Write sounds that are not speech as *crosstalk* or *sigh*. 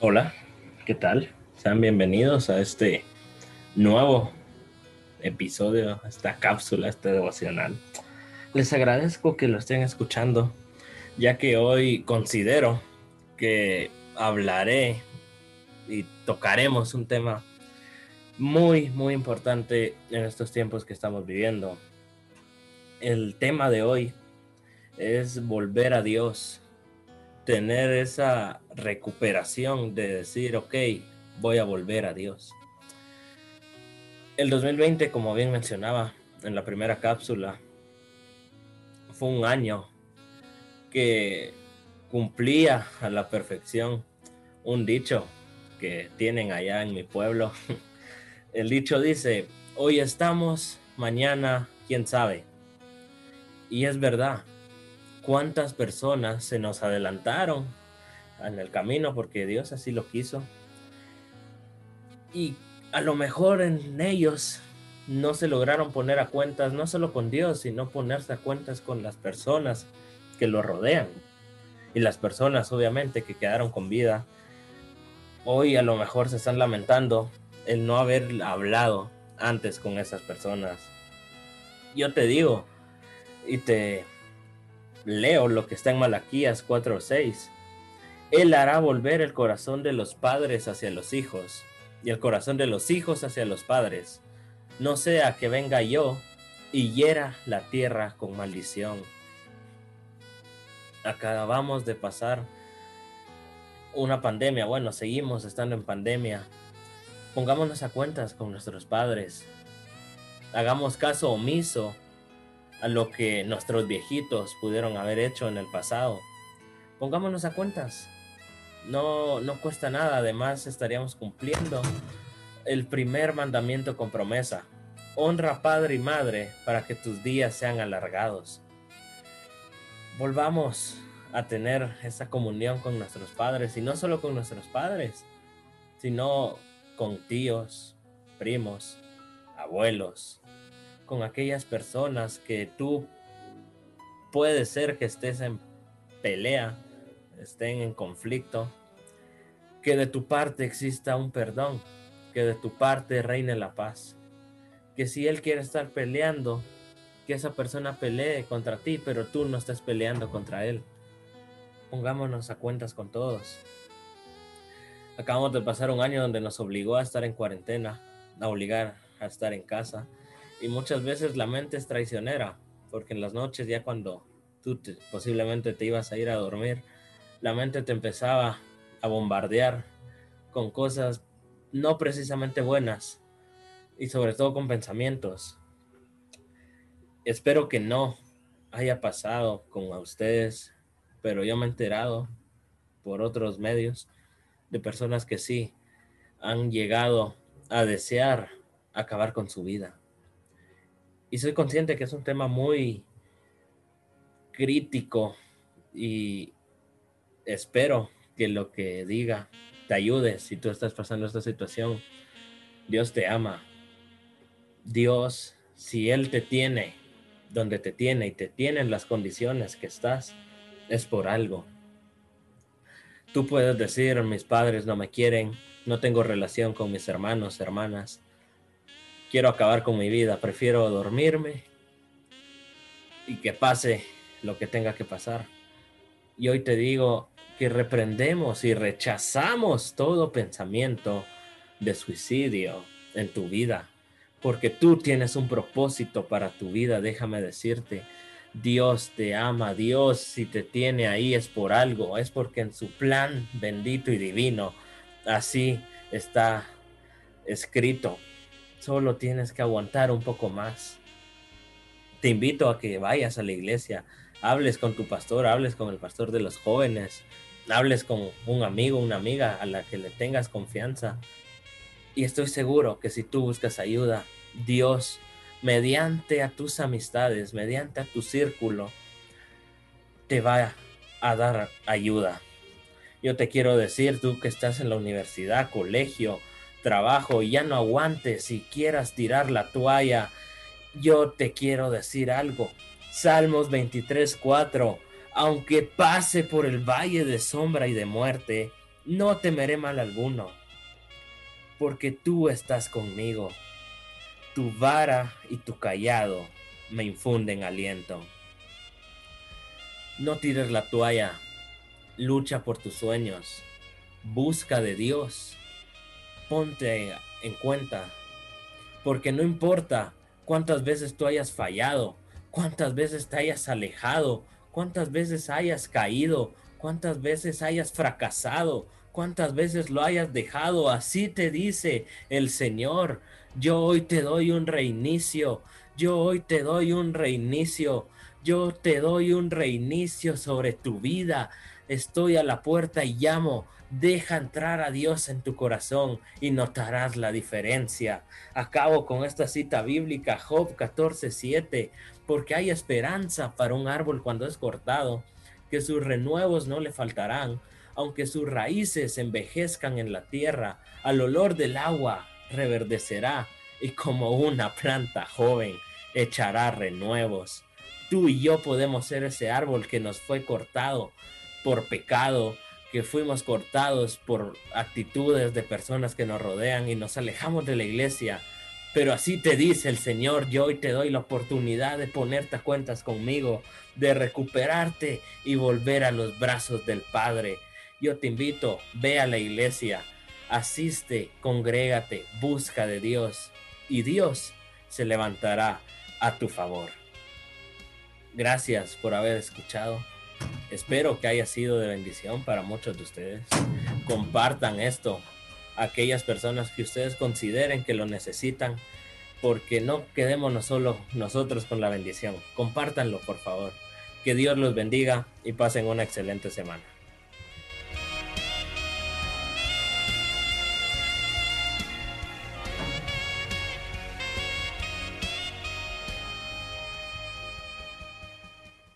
Hola, ¿qué tal? Sean bienvenidos a este nuevo episodio, esta cápsula, este devocional. Les agradezco que lo estén escuchando, ya que hoy considero que hablaré y tocaremos un tema muy, muy importante en estos tiempos que estamos viviendo. El tema de hoy es volver a Dios, tener esa recuperación de decir, ok, voy a volver a Dios. El 2020, como bien mencionaba en la primera cápsula, fue un año que cumplía a la perfección un dicho que tienen allá en mi pueblo. *laughs* El dicho dice, hoy estamos, mañana, quién sabe. Y es verdad, cuántas personas se nos adelantaron en el camino porque Dios así lo quiso. Y a lo mejor en ellos no se lograron poner a cuentas, no solo con Dios, sino ponerse a cuentas con las personas que lo rodean. Y las personas, obviamente, que quedaron con vida, hoy a lo mejor se están lamentando el no haber hablado antes con esas personas. Yo te digo, y te leo lo que está en Malaquías 4:6. Él hará volver el corazón de los padres hacia los hijos y el corazón de los hijos hacia los padres. No sea que venga yo y hiera la tierra con maldición. Acabamos de pasar una pandemia, bueno, seguimos estando en pandemia. Pongámonos a cuentas con nuestros padres. Hagamos caso omiso a lo que nuestros viejitos pudieron haber hecho en el pasado. Pongámonos a cuentas. No, no cuesta nada, además estaríamos cumpliendo el primer mandamiento con promesa. Honra padre y madre para que tus días sean alargados. Volvamos a tener esa comunión con nuestros padres y no solo con nuestros padres, sino con tíos, primos, abuelos, con aquellas personas que tú puede ser que estés en pelea, estén en conflicto, que de tu parte exista un perdón, que de tu parte reine la paz, que si él quiere estar peleando, que esa persona pelee contra ti, pero tú no estás peleando contra él. Pongámonos a cuentas con todos. Acabamos de pasar un año donde nos obligó a estar en cuarentena, a obligar a estar en casa y muchas veces la mente es traicionera, porque en las noches ya cuando tú posiblemente te ibas a ir a dormir, la mente te empezaba a bombardear con cosas no precisamente buenas y sobre todo con pensamientos. Espero que no haya pasado con ustedes, pero yo me he enterado por otros medios de personas que sí han llegado a desear acabar con su vida y soy consciente que es un tema muy crítico y espero que lo que diga te ayude si tú estás pasando esta situación. Dios te ama. Dios, si Él te tiene donde te tiene y te tiene en las condiciones que estás, es por algo. Tú puedes decir, mis padres no me quieren, no tengo relación con mis hermanos, hermanas, quiero acabar con mi vida, prefiero dormirme y que pase lo que tenga que pasar. Y hoy te digo que reprendemos y rechazamos todo pensamiento de suicidio en tu vida, porque tú tienes un propósito para tu vida, déjame decirte. Dios te ama, Dios si te tiene ahí es por algo, es porque en su plan bendito y divino así está escrito Solo tienes que aguantar un poco más. Te invito a que vayas a la iglesia, hables con tu pastor, hables con el pastor de los jóvenes, hables con un amigo, una amiga a la que le tengas confianza. Y estoy seguro que si tú buscas ayuda, Dios, mediante a tus amistades, mediante a tu círculo, te va a dar ayuda. Yo te quiero decir, tú que estás en la universidad, colegio, trabajo y ya no aguantes y quieras tirar la toalla, yo te quiero decir algo. Salmos 23, 4. Aunque pase por el valle de sombra y de muerte, No temeré mal alguno, porque tú estás conmigo. Tu vara y tu callado me infunden aliento. No tires la toalla, lucha por tus sueños, busca de Dios, ponte en cuenta, porque no importa cuántas veces tú hayas fallado, cuántas veces te hayas alejado, cuántas veces hayas caído, cuántas veces hayas fracasado, cuántas veces lo hayas dejado, así te dice el Señor, yo hoy te doy un reinicio, yo hoy te doy un reinicio yo te doy un reinicio sobre tu vida. Estoy a la puerta y llamo. Deja entrar a Dios en tu corazón y notarás la diferencia. Acabo con esta cita bíblica, Job 14:7, porque hay esperanza para un árbol cuando es cortado, que sus renuevos no le faltarán, aunque sus raíces envejezcan en la tierra, al olor del agua reverdecerá y como una planta joven echará renuevos tú y yo podemos ser ese árbol que nos fue cortado por pecado, que fuimos cortados por actitudes de personas que nos rodean y nos alejamos de la iglesia. Pero así te dice el Señor, yo hoy te doy la oportunidad de ponerte a cuentas conmigo, de recuperarte y volver a los brazos del Padre. Yo te invito, ve a la iglesia, asiste, congrégate, busca de Dios y Dios se levantará a tu favor. Gracias por haber escuchado. Espero que haya sido de bendición para muchos de ustedes. Compartan esto a aquellas personas que ustedes consideren que lo necesitan, porque no quedémonos solo nosotros con la bendición. Compártanlo, por favor. Que Dios los bendiga y pasen una excelente semana.